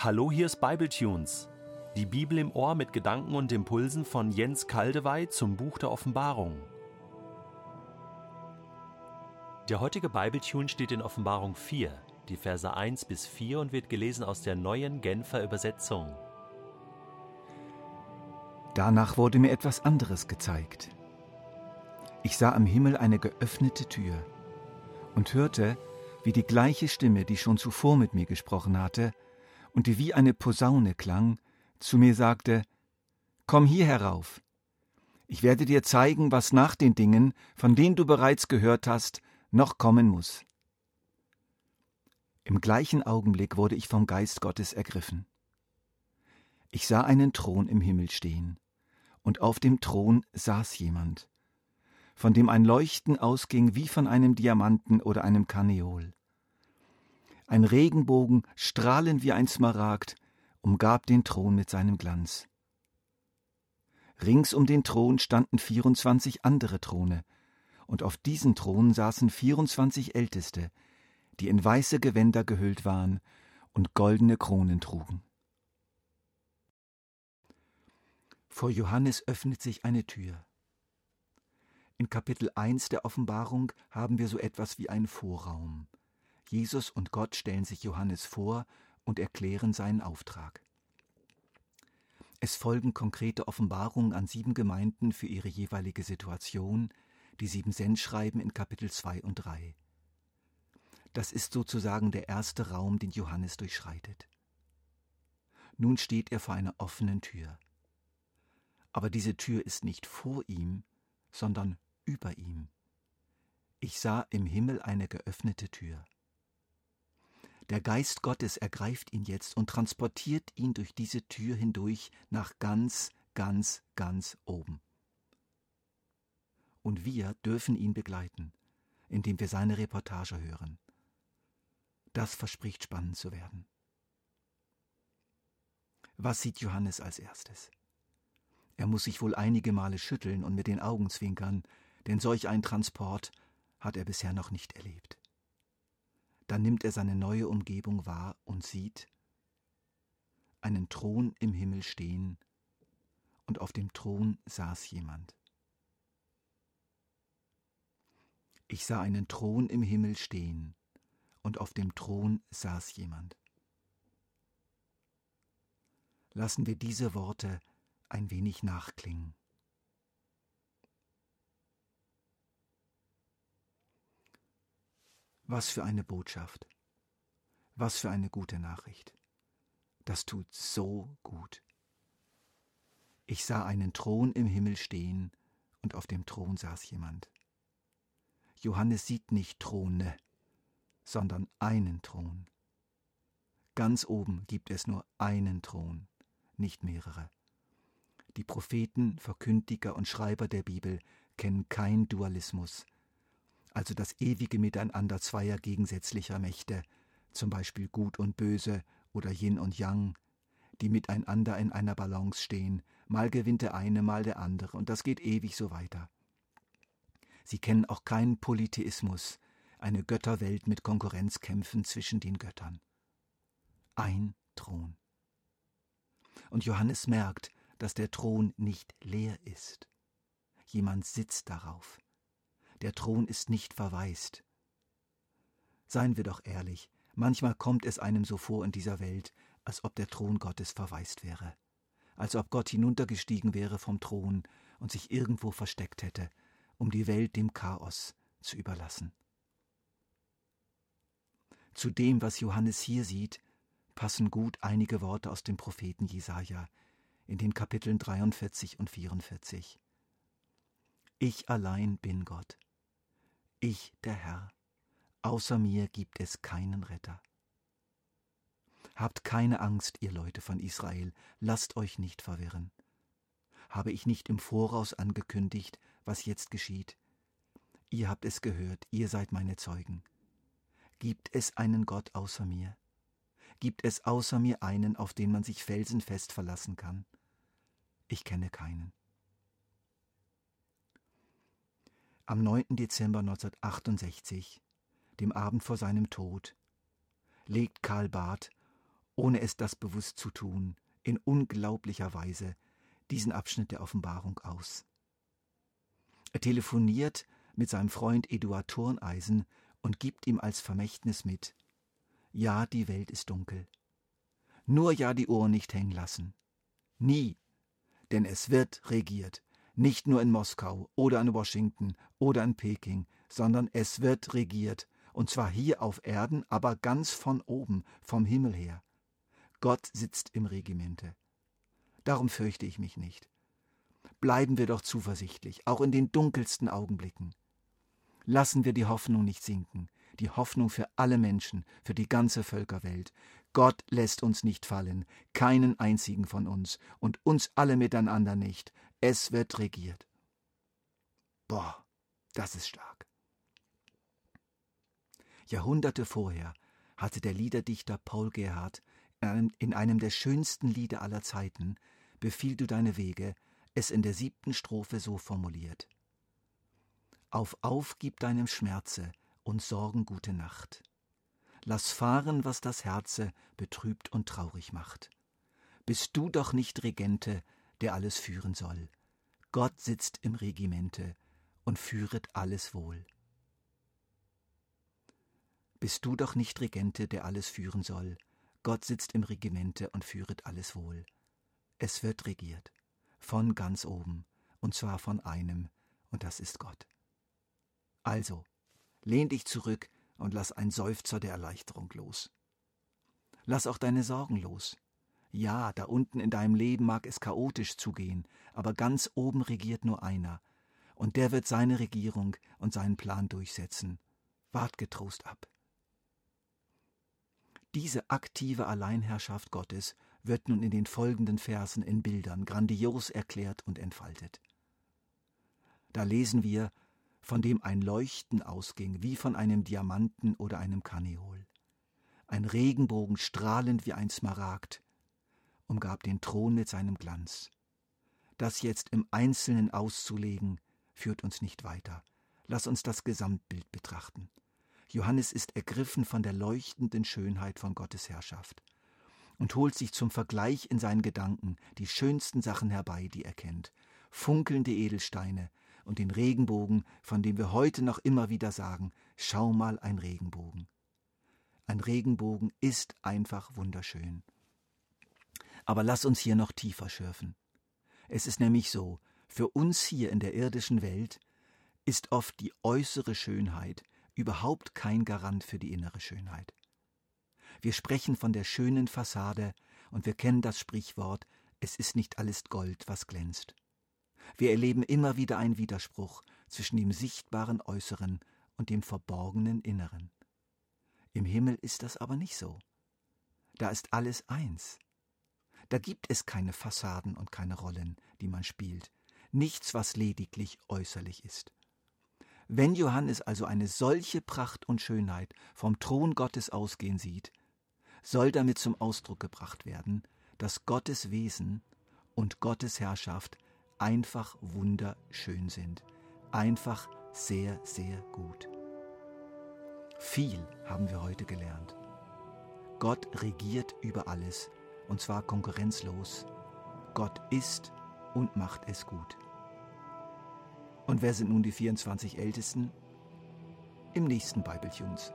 Hallo, hier ist Bibletunes. Die Bibel im Ohr mit Gedanken und Impulsen von Jens Kaldewey zum Buch der Offenbarung. Der heutige Bibletune steht in Offenbarung 4, die Verse 1 bis 4 und wird gelesen aus der neuen Genfer Übersetzung. Danach wurde mir etwas anderes gezeigt. Ich sah am Himmel eine geöffnete Tür und hörte, wie die gleiche Stimme, die schon zuvor mit mir gesprochen hatte und die wie eine Posaune klang, zu mir sagte, Komm hier herauf. Ich werde dir zeigen, was nach den Dingen, von denen du bereits gehört hast, noch kommen muss. Im gleichen Augenblick wurde ich vom Geist Gottes ergriffen. Ich sah einen Thron im Himmel stehen, und auf dem Thron saß jemand, von dem ein Leuchten ausging wie von einem Diamanten oder einem Kaneol. Ein Regenbogen, strahlend wie ein Smaragd, umgab den Thron mit seinem Glanz. Rings um den Thron standen 24 andere Throne, und auf diesen Thronen saßen 24 Älteste, die in weiße Gewänder gehüllt waren und goldene Kronen trugen. Vor Johannes öffnet sich eine Tür. In Kapitel 1 der Offenbarung haben wir so etwas wie einen Vorraum. Jesus und Gott stellen sich Johannes vor und erklären seinen Auftrag. Es folgen konkrete Offenbarungen an sieben Gemeinden für ihre jeweilige Situation, die sieben Sendschreiben in Kapitel 2 und 3. Das ist sozusagen der erste Raum, den Johannes durchschreitet. Nun steht er vor einer offenen Tür. Aber diese Tür ist nicht vor ihm, sondern über ihm. Ich sah im Himmel eine geöffnete Tür. Der Geist Gottes ergreift ihn jetzt und transportiert ihn durch diese Tür hindurch nach ganz, ganz, ganz oben. Und wir dürfen ihn begleiten, indem wir seine Reportage hören. Das verspricht spannend zu werden. Was sieht Johannes als erstes? Er muss sich wohl einige Male schütteln und mit den Augen zwinkern, denn solch ein Transport hat er bisher noch nicht erlebt. Dann nimmt er seine neue Umgebung wahr und sieht einen Thron im Himmel stehen, und auf dem Thron saß jemand. Ich sah einen Thron im Himmel stehen, und auf dem Thron saß jemand. Lassen wir diese Worte ein wenig nachklingen. Was für eine Botschaft. Was für eine gute Nachricht. Das tut so gut. Ich sah einen Thron im Himmel stehen, und auf dem Thron saß jemand. Johannes sieht nicht Throne, sondern einen Thron. Ganz oben gibt es nur einen Thron, nicht mehrere. Die Propheten, Verkündiger und Schreiber der Bibel kennen kein Dualismus, also das ewige Miteinander zweier gegensätzlicher Mächte, zum Beispiel Gut und Böse oder Yin und Yang, die miteinander in einer Balance stehen, mal gewinnt der eine, mal der andere, und das geht ewig so weiter. Sie kennen auch keinen Polytheismus, eine Götterwelt mit Konkurrenzkämpfen zwischen den Göttern. Ein Thron. Und Johannes merkt, dass der Thron nicht leer ist. Jemand sitzt darauf der Thron ist nicht verwaist. Seien wir doch ehrlich, manchmal kommt es einem so vor in dieser Welt, als ob der Thron Gottes verwaist wäre, als ob Gott hinuntergestiegen wäre vom Thron und sich irgendwo versteckt hätte, um die Welt dem Chaos zu überlassen. Zu dem, was Johannes hier sieht, passen gut einige Worte aus dem Propheten Jesaja in den Kapiteln 43 und 44. Ich allein bin Gott. Ich, der Herr, außer mir gibt es keinen Retter. Habt keine Angst, ihr Leute von Israel, lasst euch nicht verwirren. Habe ich nicht im Voraus angekündigt, was jetzt geschieht? Ihr habt es gehört, ihr seid meine Zeugen. Gibt es einen Gott außer mir? Gibt es außer mir einen, auf den man sich felsenfest verlassen kann? Ich kenne keinen. Am 9. Dezember 1968, dem Abend vor seinem Tod, legt Karl Barth ohne es das bewusst zu tun, in unglaublicher Weise diesen Abschnitt der Offenbarung aus. Er telefoniert mit seinem Freund Eduard Turneisen und gibt ihm als Vermächtnis mit Ja, die Welt ist dunkel. Nur ja die Ohren nicht hängen lassen. Nie. Denn es wird regiert. Nicht nur in Moskau oder in Washington oder in Peking, sondern es wird regiert. Und zwar hier auf Erden, aber ganz von oben, vom Himmel her. Gott sitzt im Regimente. Darum fürchte ich mich nicht. Bleiben wir doch zuversichtlich, auch in den dunkelsten Augenblicken. Lassen wir die Hoffnung nicht sinken, die Hoffnung für alle Menschen, für die ganze Völkerwelt. Gott lässt uns nicht fallen, keinen einzigen von uns und uns alle miteinander nicht. Es wird regiert. Boah, das ist stark. Jahrhunderte vorher hatte der Liederdichter Paul Gerhardt in einem, in einem der schönsten Lieder aller Zeiten, Befiehl du deine Wege, es in der siebten Strophe so formuliert. Auf auf gib deinem Schmerze und Sorgen gute Nacht. Lass fahren, was das Herze betrübt und traurig macht. Bist du doch nicht Regente, der alles führen soll. Gott sitzt im Regimente und führet alles wohl. Bist du doch nicht Regente, der alles führen soll. Gott sitzt im Regimente und führet alles wohl. Es wird regiert, von ganz oben, und zwar von einem, und das ist Gott. Also, lehn dich zurück und lass ein Seufzer der Erleichterung los. Lass auch deine Sorgen los. Ja, da unten in deinem Leben mag es chaotisch zugehen, aber ganz oben regiert nur einer, und der wird seine Regierung und seinen Plan durchsetzen. Wart getrost ab. Diese aktive Alleinherrschaft Gottes wird nun in den folgenden Versen in Bildern grandios erklärt und entfaltet. Da lesen wir, von dem ein Leuchten ausging, wie von einem Diamanten oder einem Karneol. Ein Regenbogen strahlend wie ein Smaragd umgab den Thron mit seinem Glanz. Das jetzt im Einzelnen auszulegen, führt uns nicht weiter. Lass uns das Gesamtbild betrachten. Johannes ist ergriffen von der leuchtenden Schönheit von Gottes Herrschaft und holt sich zum Vergleich in seinen Gedanken die schönsten Sachen herbei, die er kennt, funkelnde Edelsteine und den Regenbogen, von dem wir heute noch immer wieder sagen, schau mal ein Regenbogen. Ein Regenbogen ist einfach wunderschön. Aber lass uns hier noch tiefer schürfen. Es ist nämlich so, für uns hier in der irdischen Welt ist oft die äußere Schönheit überhaupt kein Garant für die innere Schönheit. Wir sprechen von der schönen Fassade und wir kennen das Sprichwort, es ist nicht alles Gold, was glänzt. Wir erleben immer wieder einen Widerspruch zwischen dem sichtbaren Äußeren und dem verborgenen Inneren. Im Himmel ist das aber nicht so. Da ist alles eins. Da gibt es keine Fassaden und keine Rollen, die man spielt, nichts, was lediglich äußerlich ist. Wenn Johannes also eine solche Pracht und Schönheit vom Thron Gottes ausgehen sieht, soll damit zum Ausdruck gebracht werden, dass Gottes Wesen und Gottes Herrschaft einfach wunderschön sind, einfach sehr, sehr gut. Viel haben wir heute gelernt. Gott regiert über alles, und zwar konkurrenzlos. Gott ist und macht es gut. Und wer sind nun die 24 Ältesten? Im nächsten Bibletunes.